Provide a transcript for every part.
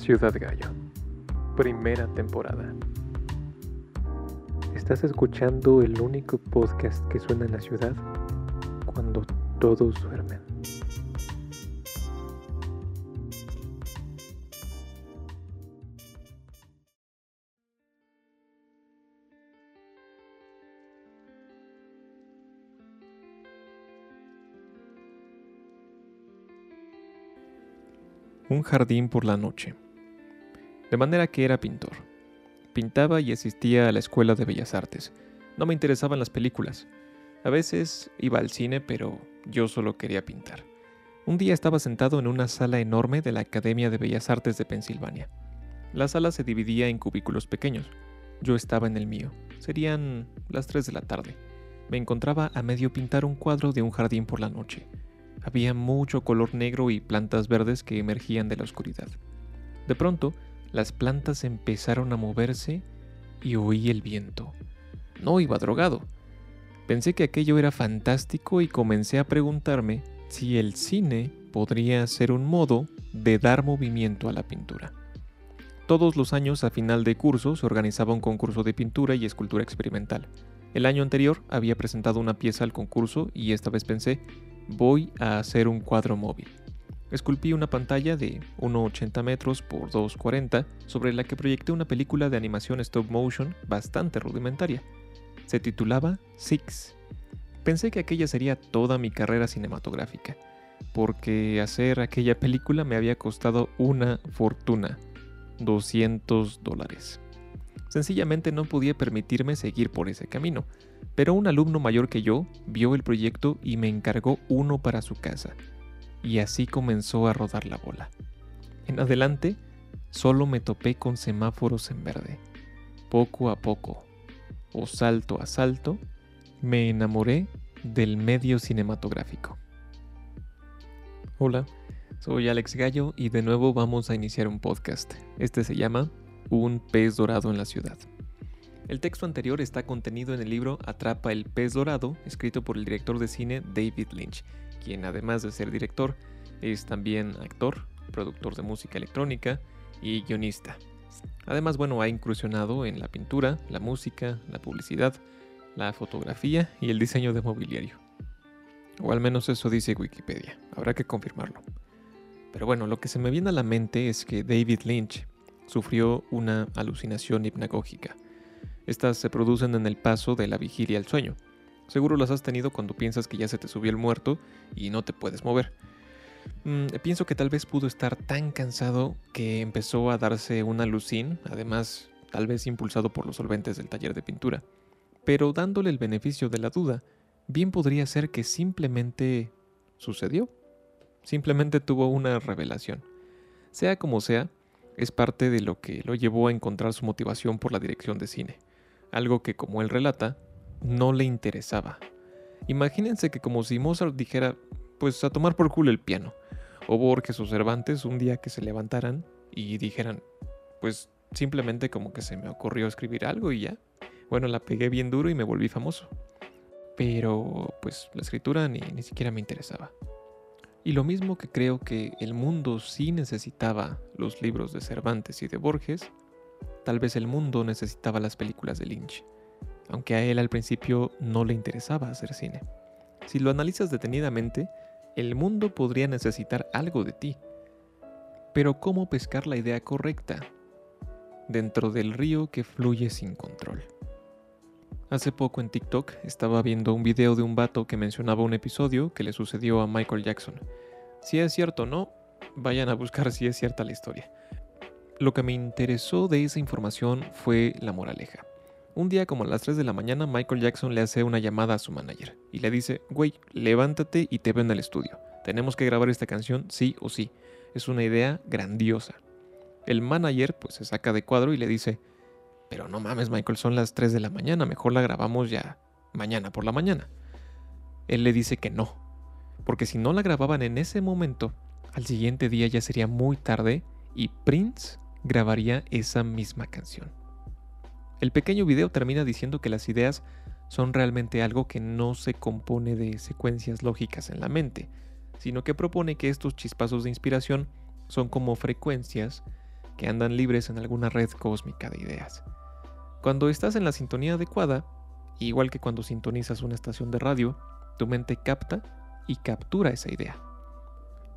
Ciudad Gallo, primera temporada. Estás escuchando el único podcast que suena en la ciudad cuando todos duermen. Un jardín por la noche. De manera que era pintor. Pintaba y asistía a la Escuela de Bellas Artes. No me interesaban las películas. A veces iba al cine, pero yo solo quería pintar. Un día estaba sentado en una sala enorme de la Academia de Bellas Artes de Pensilvania. La sala se dividía en cubículos pequeños. Yo estaba en el mío. Serían las 3 de la tarde. Me encontraba a medio pintar un cuadro de un jardín por la noche. Había mucho color negro y plantas verdes que emergían de la oscuridad. De pronto, las plantas empezaron a moverse y oí el viento. No iba drogado. Pensé que aquello era fantástico y comencé a preguntarme si el cine podría ser un modo de dar movimiento a la pintura. Todos los años a final de curso se organizaba un concurso de pintura y escultura experimental. El año anterior había presentado una pieza al concurso y esta vez pensé, voy a hacer un cuadro móvil. Esculpí una pantalla de 1,80 metros por 2,40 sobre la que proyecté una película de animación stop motion bastante rudimentaria. Se titulaba Six. Pensé que aquella sería toda mi carrera cinematográfica, porque hacer aquella película me había costado una fortuna, 200 dólares. Sencillamente no podía permitirme seguir por ese camino, pero un alumno mayor que yo vio el proyecto y me encargó uno para su casa. Y así comenzó a rodar la bola. En adelante, solo me topé con semáforos en verde. Poco a poco, o salto a salto, me enamoré del medio cinematográfico. Hola, soy Alex Gallo y de nuevo vamos a iniciar un podcast. Este se llama un pez dorado en la ciudad. El texto anterior está contenido en el libro Atrapa el pez dorado, escrito por el director de cine David Lynch, quien además de ser director, es también actor, productor de música electrónica y guionista. Además, bueno, ha incursionado en la pintura, la música, la publicidad, la fotografía y el diseño de mobiliario. O al menos eso dice Wikipedia, habrá que confirmarlo. Pero bueno, lo que se me viene a la mente es que David Lynch sufrió una alucinación hipnagógica. Estas se producen en el paso de la vigilia al sueño. Seguro las has tenido cuando piensas que ya se te subió el muerto y no te puedes mover. Mm, pienso que tal vez pudo estar tan cansado que empezó a darse una alucin, además tal vez impulsado por los solventes del taller de pintura. Pero dándole el beneficio de la duda, bien podría ser que simplemente sucedió. Simplemente tuvo una revelación. Sea como sea, es parte de lo que lo llevó a encontrar su motivación por la dirección de cine, algo que, como él relata, no le interesaba. Imagínense que como si Mozart dijera, pues a tomar por culo el piano, o Borges o Cervantes un día que se levantaran y dijeran, pues simplemente como que se me ocurrió escribir algo y ya. Bueno, la pegué bien duro y me volví famoso. Pero pues la escritura ni, ni siquiera me interesaba. Y lo mismo que creo que el mundo sí necesitaba los libros de Cervantes y de Borges, tal vez el mundo necesitaba las películas de Lynch, aunque a él al principio no le interesaba hacer cine. Si lo analizas detenidamente, el mundo podría necesitar algo de ti. Pero ¿cómo pescar la idea correcta dentro del río que fluye sin control? Hace poco en TikTok estaba viendo un video de un vato que mencionaba un episodio que le sucedió a Michael Jackson. Si es cierto o no, vayan a buscar si es cierta la historia. Lo que me interesó de esa información fue la moraleja. Un día como a las 3 de la mañana Michael Jackson le hace una llamada a su manager y le dice, güey, levántate y te ven en el estudio. Tenemos que grabar esta canción sí o sí. Es una idea grandiosa. El manager pues se saca de cuadro y le dice, pero no mames, Michael, son las 3 de la mañana, mejor la grabamos ya mañana por la mañana. Él le dice que no, porque si no la grababan en ese momento, al siguiente día ya sería muy tarde y Prince grabaría esa misma canción. El pequeño video termina diciendo que las ideas son realmente algo que no se compone de secuencias lógicas en la mente, sino que propone que estos chispazos de inspiración son como frecuencias que andan libres en alguna red cósmica de ideas. Cuando estás en la sintonía adecuada, igual que cuando sintonizas una estación de radio, tu mente capta y captura esa idea.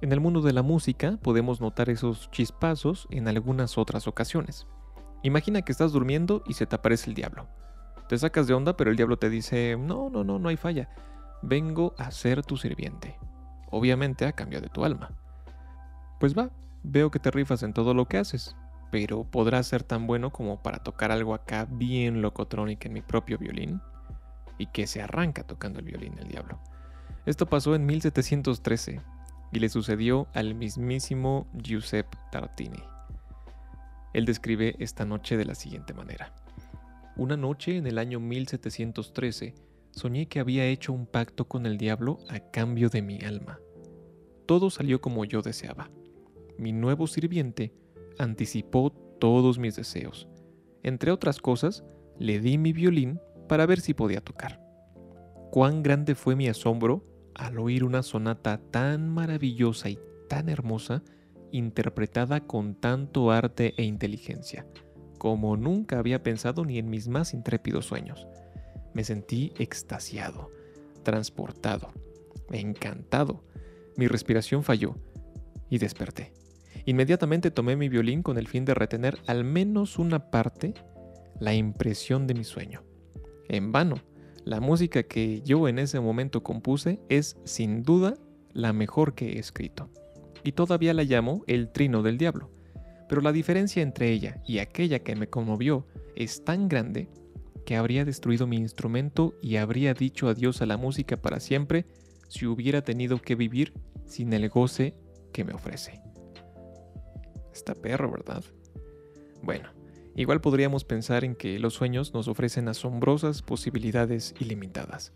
En el mundo de la música podemos notar esos chispazos en algunas otras ocasiones. Imagina que estás durmiendo y se te aparece el diablo. Te sacas de onda, pero el diablo te dice, no, no, no, no hay falla. Vengo a ser tu sirviente. Obviamente a cambio de tu alma. Pues va, veo que te rifas en todo lo que haces, pero ¿podrás ser tan bueno como para tocar algo acá bien locotrónica en mi propio violín? Y que se arranca tocando el violín el diablo. Esto pasó en 1713 y le sucedió al mismísimo Giuseppe Tartini. Él describe esta noche de la siguiente manera. Una noche en el año 1713 soñé que había hecho un pacto con el diablo a cambio de mi alma. Todo salió como yo deseaba. Mi nuevo sirviente anticipó todos mis deseos. Entre otras cosas, le di mi violín para ver si podía tocar. Cuán grande fue mi asombro al oír una sonata tan maravillosa y tan hermosa, interpretada con tanto arte e inteligencia, como nunca había pensado ni en mis más intrépidos sueños. Me sentí extasiado, transportado, encantado. Mi respiración falló y desperté. Inmediatamente tomé mi violín con el fin de retener al menos una parte, la impresión de mi sueño. En vano, la música que yo en ese momento compuse es sin duda la mejor que he escrito, y todavía la llamo el trino del diablo. Pero la diferencia entre ella y aquella que me conmovió es tan grande que habría destruido mi instrumento y habría dicho adiós a la música para siempre si hubiera tenido que vivir sin el goce que me ofrece. Está perro, ¿verdad? Bueno, Igual podríamos pensar en que los sueños nos ofrecen asombrosas posibilidades ilimitadas.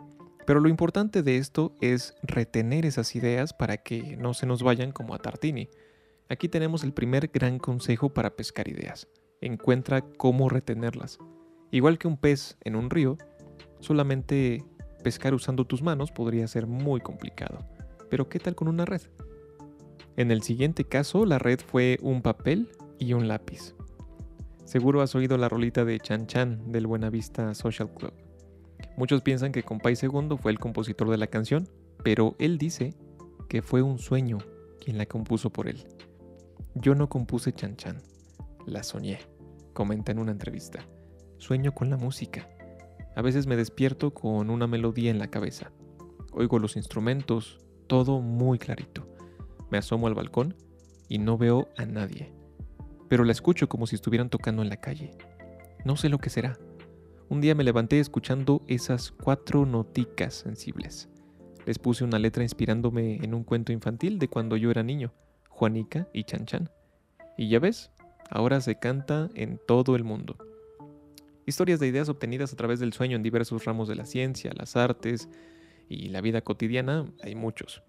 Pero lo importante de esto es retener esas ideas para que no se nos vayan como a Tartini. Aquí tenemos el primer gran consejo para pescar ideas. Encuentra cómo retenerlas. Igual que un pez en un río, solamente pescar usando tus manos podría ser muy complicado. Pero ¿qué tal con una red? En el siguiente caso, la red fue un papel y un lápiz. Seguro has oído la rolita de Chan Chan del Buenavista Social Club. Muchos piensan que Compay Segundo fue el compositor de la canción, pero él dice que fue un sueño quien la compuso por él. Yo no compuse Chan Chan, la soñé, comenta en una entrevista. Sueño con la música. A veces me despierto con una melodía en la cabeza. Oigo los instrumentos, todo muy clarito. Me asomo al balcón y no veo a nadie pero la escucho como si estuvieran tocando en la calle. No sé lo que será. Un día me levanté escuchando esas cuatro noticas sensibles. Les puse una letra inspirándome en un cuento infantil de cuando yo era niño, Juanica y Chan Chan. Y ya ves, ahora se canta en todo el mundo. Historias de ideas obtenidas a través del sueño en diversos ramos de la ciencia, las artes y la vida cotidiana hay muchos.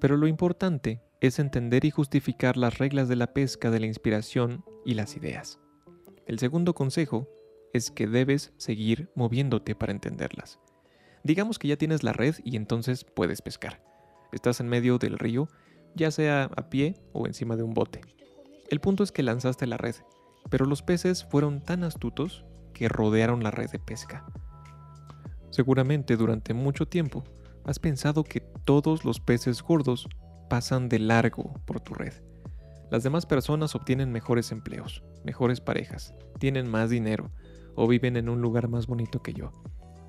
Pero lo importante es entender y justificar las reglas de la pesca de la inspiración y las ideas. El segundo consejo es que debes seguir moviéndote para entenderlas. Digamos que ya tienes la red y entonces puedes pescar. Estás en medio del río, ya sea a pie o encima de un bote. El punto es que lanzaste la red, pero los peces fueron tan astutos que rodearon la red de pesca. Seguramente durante mucho tiempo has pensado que todos los peces gordos pasan de largo por tu red. Las demás personas obtienen mejores empleos, mejores parejas, tienen más dinero o viven en un lugar más bonito que yo,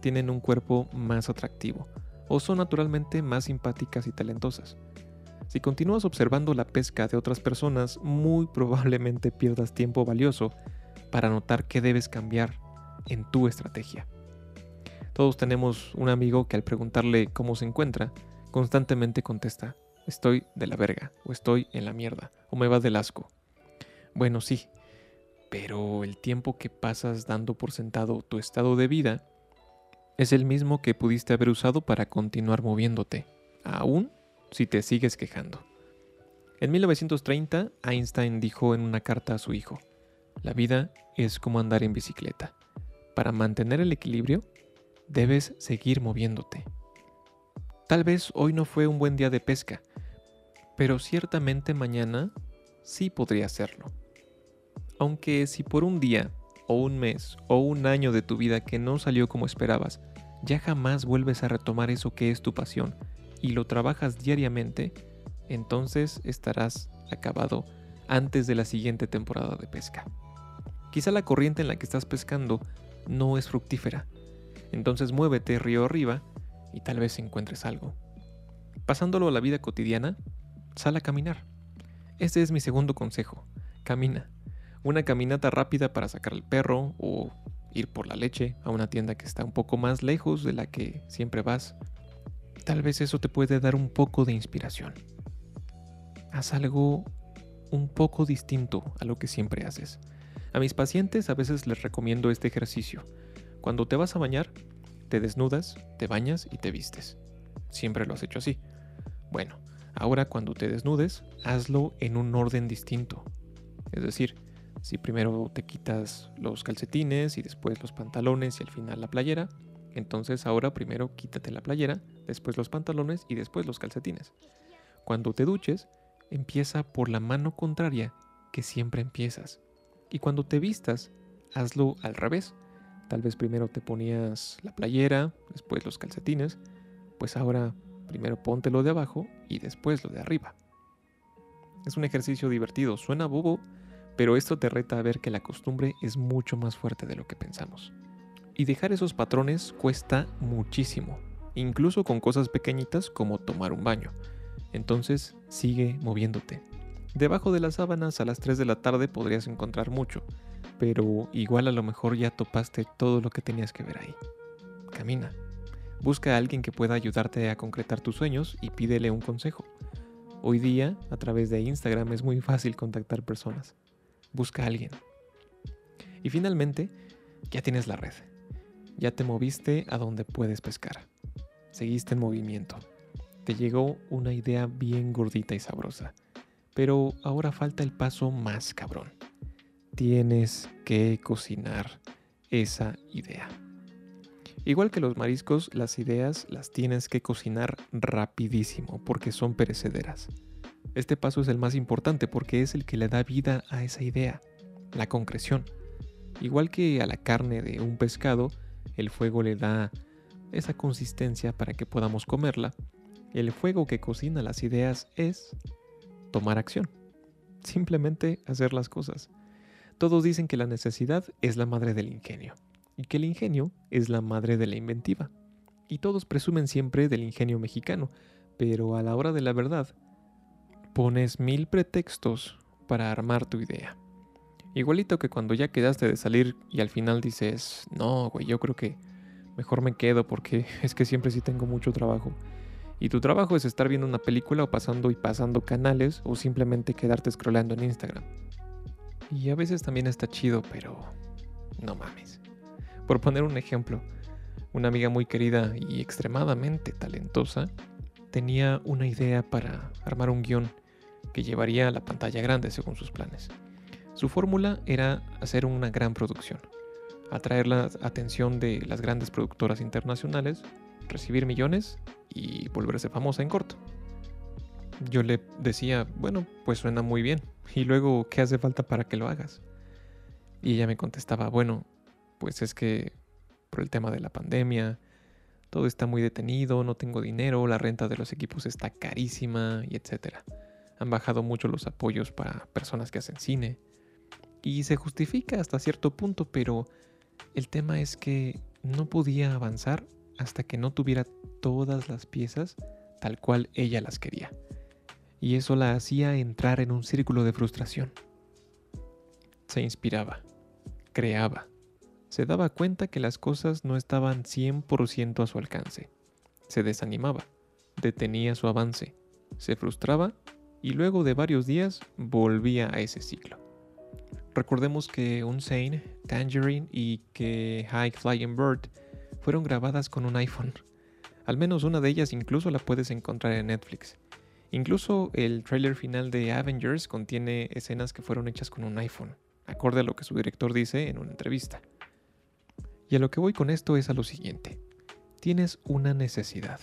tienen un cuerpo más atractivo o son naturalmente más simpáticas y talentosas. Si continúas observando la pesca de otras personas, muy probablemente pierdas tiempo valioso para notar qué debes cambiar en tu estrategia. Todos tenemos un amigo que al preguntarle cómo se encuentra, constantemente contesta, estoy de la verga, o estoy en la mierda, o me va del asco. Bueno, sí, pero el tiempo que pasas dando por sentado tu estado de vida es el mismo que pudiste haber usado para continuar moviéndote, aún si te sigues quejando. En 1930, Einstein dijo en una carta a su hijo, la vida es como andar en bicicleta. Para mantener el equilibrio, debes seguir moviéndote. Tal vez hoy no fue un buen día de pesca, pero ciertamente mañana sí podría serlo. Aunque si por un día, o un mes, o un año de tu vida que no salió como esperabas, ya jamás vuelves a retomar eso que es tu pasión y lo trabajas diariamente, entonces estarás acabado antes de la siguiente temporada de pesca. Quizá la corriente en la que estás pescando no es fructífera, entonces muévete río arriba y tal vez encuentres algo. Pasándolo a la vida cotidiana, sal a caminar. Este es mi segundo consejo, camina. Una caminata rápida para sacar al perro o ir por la leche a una tienda que está un poco más lejos de la que siempre vas. Tal vez eso te puede dar un poco de inspiración. Haz algo un poco distinto a lo que siempre haces. A mis pacientes a veces les recomiendo este ejercicio. Cuando te vas a bañar, te desnudas, te bañas y te vistes. Siempre lo has hecho así. Bueno, ahora cuando te desnudes, hazlo en un orden distinto. Es decir, si primero te quitas los calcetines y después los pantalones y al final la playera, entonces ahora primero quítate la playera, después los pantalones y después los calcetines. Cuando te duches, empieza por la mano contraria que siempre empiezas. Y cuando te vistas, hazlo al revés. Tal vez primero te ponías la playera, después los calcetines, pues ahora primero ponte lo de abajo y después lo de arriba. Es un ejercicio divertido, suena bobo, pero esto te reta a ver que la costumbre es mucho más fuerte de lo que pensamos. Y dejar esos patrones cuesta muchísimo, incluso con cosas pequeñitas como tomar un baño. Entonces sigue moviéndote. Debajo de las sábanas a las 3 de la tarde podrías encontrar mucho, pero igual a lo mejor ya topaste todo lo que tenías que ver ahí. Camina. Busca a alguien que pueda ayudarte a concretar tus sueños y pídele un consejo. Hoy día, a través de Instagram, es muy fácil contactar personas. Busca a alguien. Y finalmente, ya tienes la red. Ya te moviste a donde puedes pescar. Seguiste en movimiento. Te llegó una idea bien gordita y sabrosa. Pero ahora falta el paso más cabrón tienes que cocinar esa idea. Igual que los mariscos, las ideas las tienes que cocinar rapidísimo porque son perecederas. Este paso es el más importante porque es el que le da vida a esa idea, la concreción. Igual que a la carne de un pescado, el fuego le da esa consistencia para que podamos comerla. El fuego que cocina las ideas es tomar acción. Simplemente hacer las cosas. Todos dicen que la necesidad es la madre del ingenio y que el ingenio es la madre de la inventiva. Y todos presumen siempre del ingenio mexicano, pero a la hora de la verdad, pones mil pretextos para armar tu idea. Igualito que cuando ya quedaste de salir y al final dices, no, güey, yo creo que mejor me quedo porque es que siempre sí tengo mucho trabajo. Y tu trabajo es estar viendo una película o pasando y pasando canales o simplemente quedarte scrollando en Instagram. Y a veces también está chido, pero no mames. Por poner un ejemplo, una amiga muy querida y extremadamente talentosa tenía una idea para armar un guion que llevaría a la pantalla grande según sus planes. Su fórmula era hacer una gran producción, atraer la atención de las grandes productoras internacionales, recibir millones y volverse famosa en corto. Yo le decía, bueno, pues suena muy bien. Y luego, ¿qué hace falta para que lo hagas? Y ella me contestaba, bueno, pues es que por el tema de la pandemia, todo está muy detenido, no tengo dinero, la renta de los equipos está carísima y etcétera. Han bajado mucho los apoyos para personas que hacen cine. Y se justifica hasta cierto punto, pero el tema es que no podía avanzar hasta que no tuviera todas las piezas tal cual ella las quería y eso la hacía entrar en un círculo de frustración. Se inspiraba, creaba, se daba cuenta que las cosas no estaban 100% a su alcance, se desanimaba, detenía su avance, se frustraba y luego de varios días volvía a ese ciclo. Recordemos que Unsane, Tangerine y que High Flying Bird fueron grabadas con un iPhone. Al menos una de ellas incluso la puedes encontrar en Netflix. Incluso el trailer final de Avengers contiene escenas que fueron hechas con un iPhone, acorde a lo que su director dice en una entrevista. Y a lo que voy con esto es a lo siguiente. Tienes una necesidad,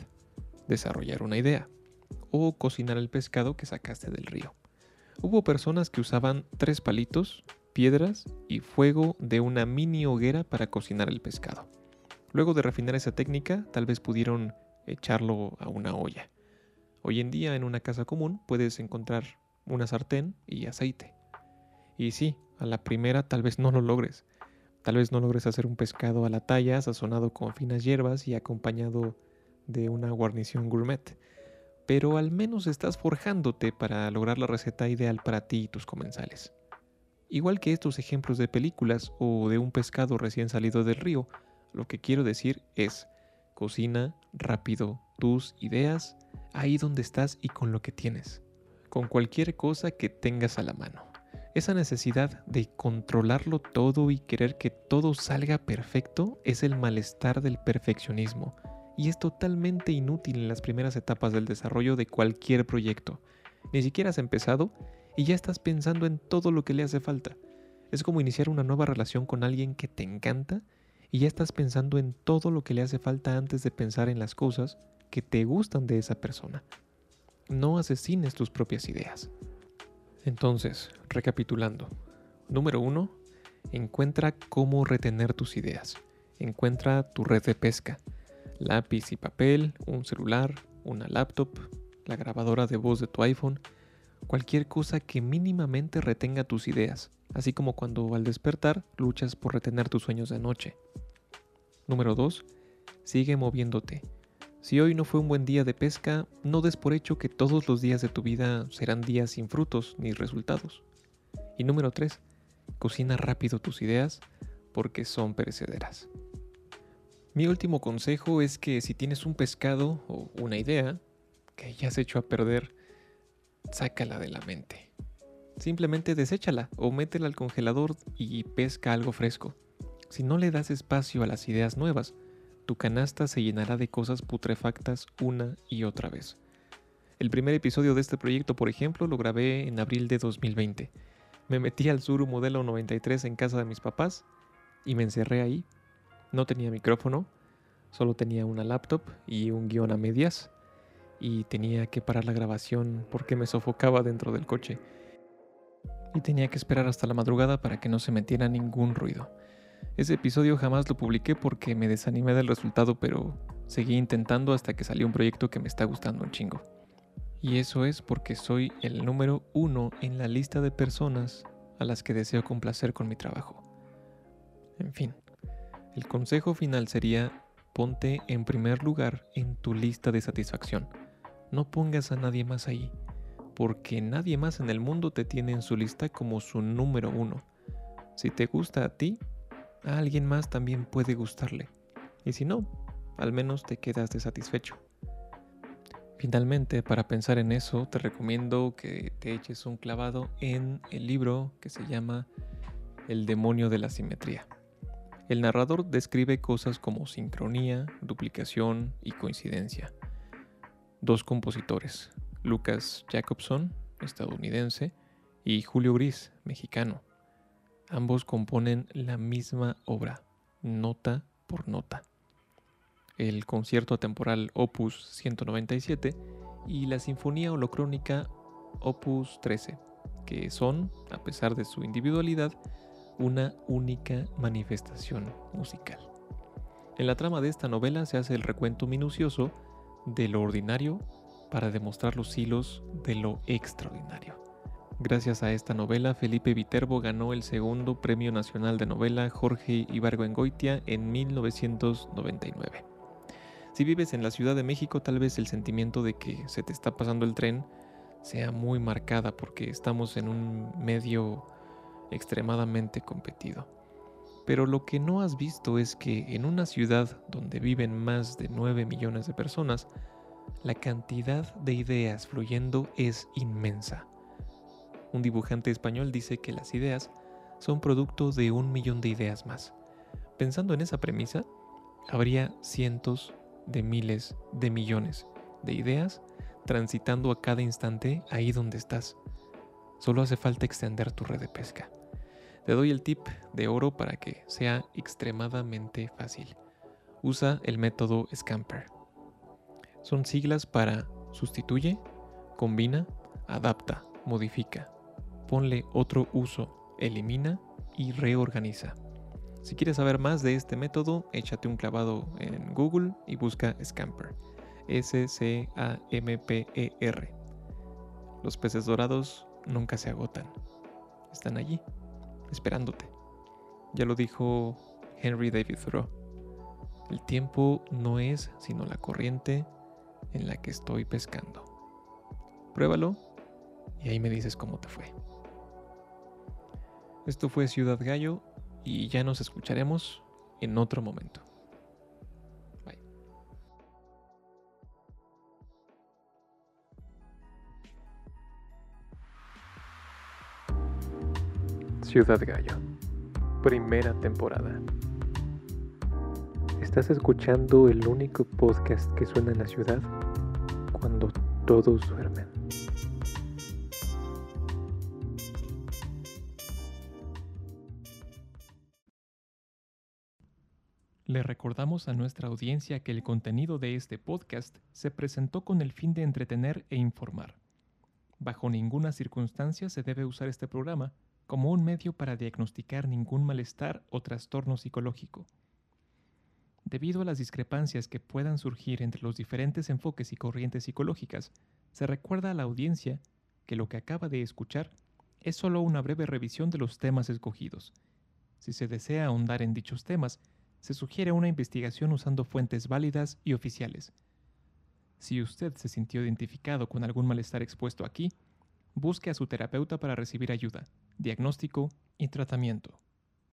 desarrollar una idea, o cocinar el pescado que sacaste del río. Hubo personas que usaban tres palitos piedras y fuego de una mini hoguera para cocinar el pescado. Luego de refinar esa técnica, tal vez pudieron echarlo a una olla. Hoy en día en una casa común puedes encontrar una sartén y aceite. Y sí, a la primera tal vez no lo logres. Tal vez no logres hacer un pescado a la talla, sazonado con finas hierbas y acompañado de una guarnición gourmet. Pero al menos estás forjándote para lograr la receta ideal para ti y tus comensales. Igual que estos ejemplos de películas o de un pescado recién salido del río, lo que quiero decir es, cocina rápido tus ideas ahí donde estás y con lo que tienes, con cualquier cosa que tengas a la mano. Esa necesidad de controlarlo todo y querer que todo salga perfecto es el malestar del perfeccionismo y es totalmente inútil en las primeras etapas del desarrollo de cualquier proyecto. Ni siquiera has empezado y ya estás pensando en todo lo que le hace falta. Es como iniciar una nueva relación con alguien que te encanta y ya estás pensando en todo lo que le hace falta antes de pensar en las cosas que te gustan de esa persona. No asesines tus propias ideas. Entonces, recapitulando. Número uno, encuentra cómo retener tus ideas. Encuentra tu red de pesca. Lápiz y papel, un celular, una laptop, la grabadora de voz de tu iPhone, cualquier cosa que mínimamente retenga tus ideas, así como cuando al despertar luchas por retener tus sueños de noche. Número 2. Sigue moviéndote. Si hoy no fue un buen día de pesca, no des por hecho que todos los días de tu vida serán días sin frutos ni resultados. Y número 3. Cocina rápido tus ideas porque son perecederas. Mi último consejo es que si tienes un pescado o una idea que ya has hecho a perder, sácala de la mente. Simplemente deséchala o métela al congelador y pesca algo fresco. Si no le das espacio a las ideas nuevas, tu canasta se llenará de cosas putrefactas una y otra vez. El primer episodio de este proyecto, por ejemplo, lo grabé en abril de 2020. Me metí al Suru modelo 93 en casa de mis papás y me encerré ahí. No tenía micrófono, solo tenía una laptop y un guion a medias y tenía que parar la grabación porque me sofocaba dentro del coche. Y tenía que esperar hasta la madrugada para que no se metiera ningún ruido. Ese episodio jamás lo publiqué porque me desanimé del resultado, pero seguí intentando hasta que salió un proyecto que me está gustando un chingo. Y eso es porque soy el número uno en la lista de personas a las que deseo complacer con mi trabajo. En fin, el consejo final sería ponte en primer lugar en tu lista de satisfacción. No pongas a nadie más ahí, porque nadie más en el mundo te tiene en su lista como su número uno. Si te gusta a ti, a alguien más también puede gustarle. Y si no, al menos te quedas desatisfecho. Finalmente, para pensar en eso, te recomiendo que te eches un clavado en el libro que se llama El demonio de la simetría. El narrador describe cosas como sincronía, duplicación y coincidencia. Dos compositores, Lucas Jacobson, estadounidense, y Julio Gris, mexicano, Ambos componen la misma obra, nota por nota. El concierto temporal Opus 197 y la Sinfonía Holocrónica Opus 13, que son, a pesar de su individualidad, una única manifestación musical. En la trama de esta novela se hace el recuento minucioso de lo ordinario para demostrar los hilos de lo extraordinario. Gracias a esta novela, Felipe Viterbo ganó el segundo Premio Nacional de Novela Jorge Ibargüengoitia en 1999. Si vives en la Ciudad de México, tal vez el sentimiento de que se te está pasando el tren sea muy marcada porque estamos en un medio extremadamente competido. Pero lo que no has visto es que en una ciudad donde viven más de 9 millones de personas, la cantidad de ideas fluyendo es inmensa. Un dibujante español dice que las ideas son producto de un millón de ideas más. Pensando en esa premisa, habría cientos de miles de millones de ideas transitando a cada instante ahí donde estás. Solo hace falta extender tu red de pesca. Te doy el tip de oro para que sea extremadamente fácil. Usa el método Scamper. Son siglas para sustituye, combina, adapta, modifica ponle otro uso elimina y reorganiza. Si quieres saber más de este método, échate un clavado en Google y busca Scamper. S-C-A-M-P-E-R. Los peces dorados nunca se agotan. Están allí, esperándote. Ya lo dijo Henry David Thoreau. El tiempo no es sino la corriente en la que estoy pescando. Pruébalo y ahí me dices cómo te fue. Esto fue Ciudad Gallo y ya nos escucharemos en otro momento. Ciudad Gallo, primera temporada. Estás escuchando el único podcast que suena en la ciudad cuando todos duermen. Le recordamos a nuestra audiencia que el contenido de este podcast se presentó con el fin de entretener e informar. Bajo ninguna circunstancia se debe usar este programa como un medio para diagnosticar ningún malestar o trastorno psicológico. Debido a las discrepancias que puedan surgir entre los diferentes enfoques y corrientes psicológicas, se recuerda a la audiencia que lo que acaba de escuchar es solo una breve revisión de los temas escogidos. Si se desea ahondar en dichos temas, se sugiere una investigación usando fuentes válidas y oficiales. Si usted se sintió identificado con algún malestar expuesto aquí, busque a su terapeuta para recibir ayuda, diagnóstico y tratamiento.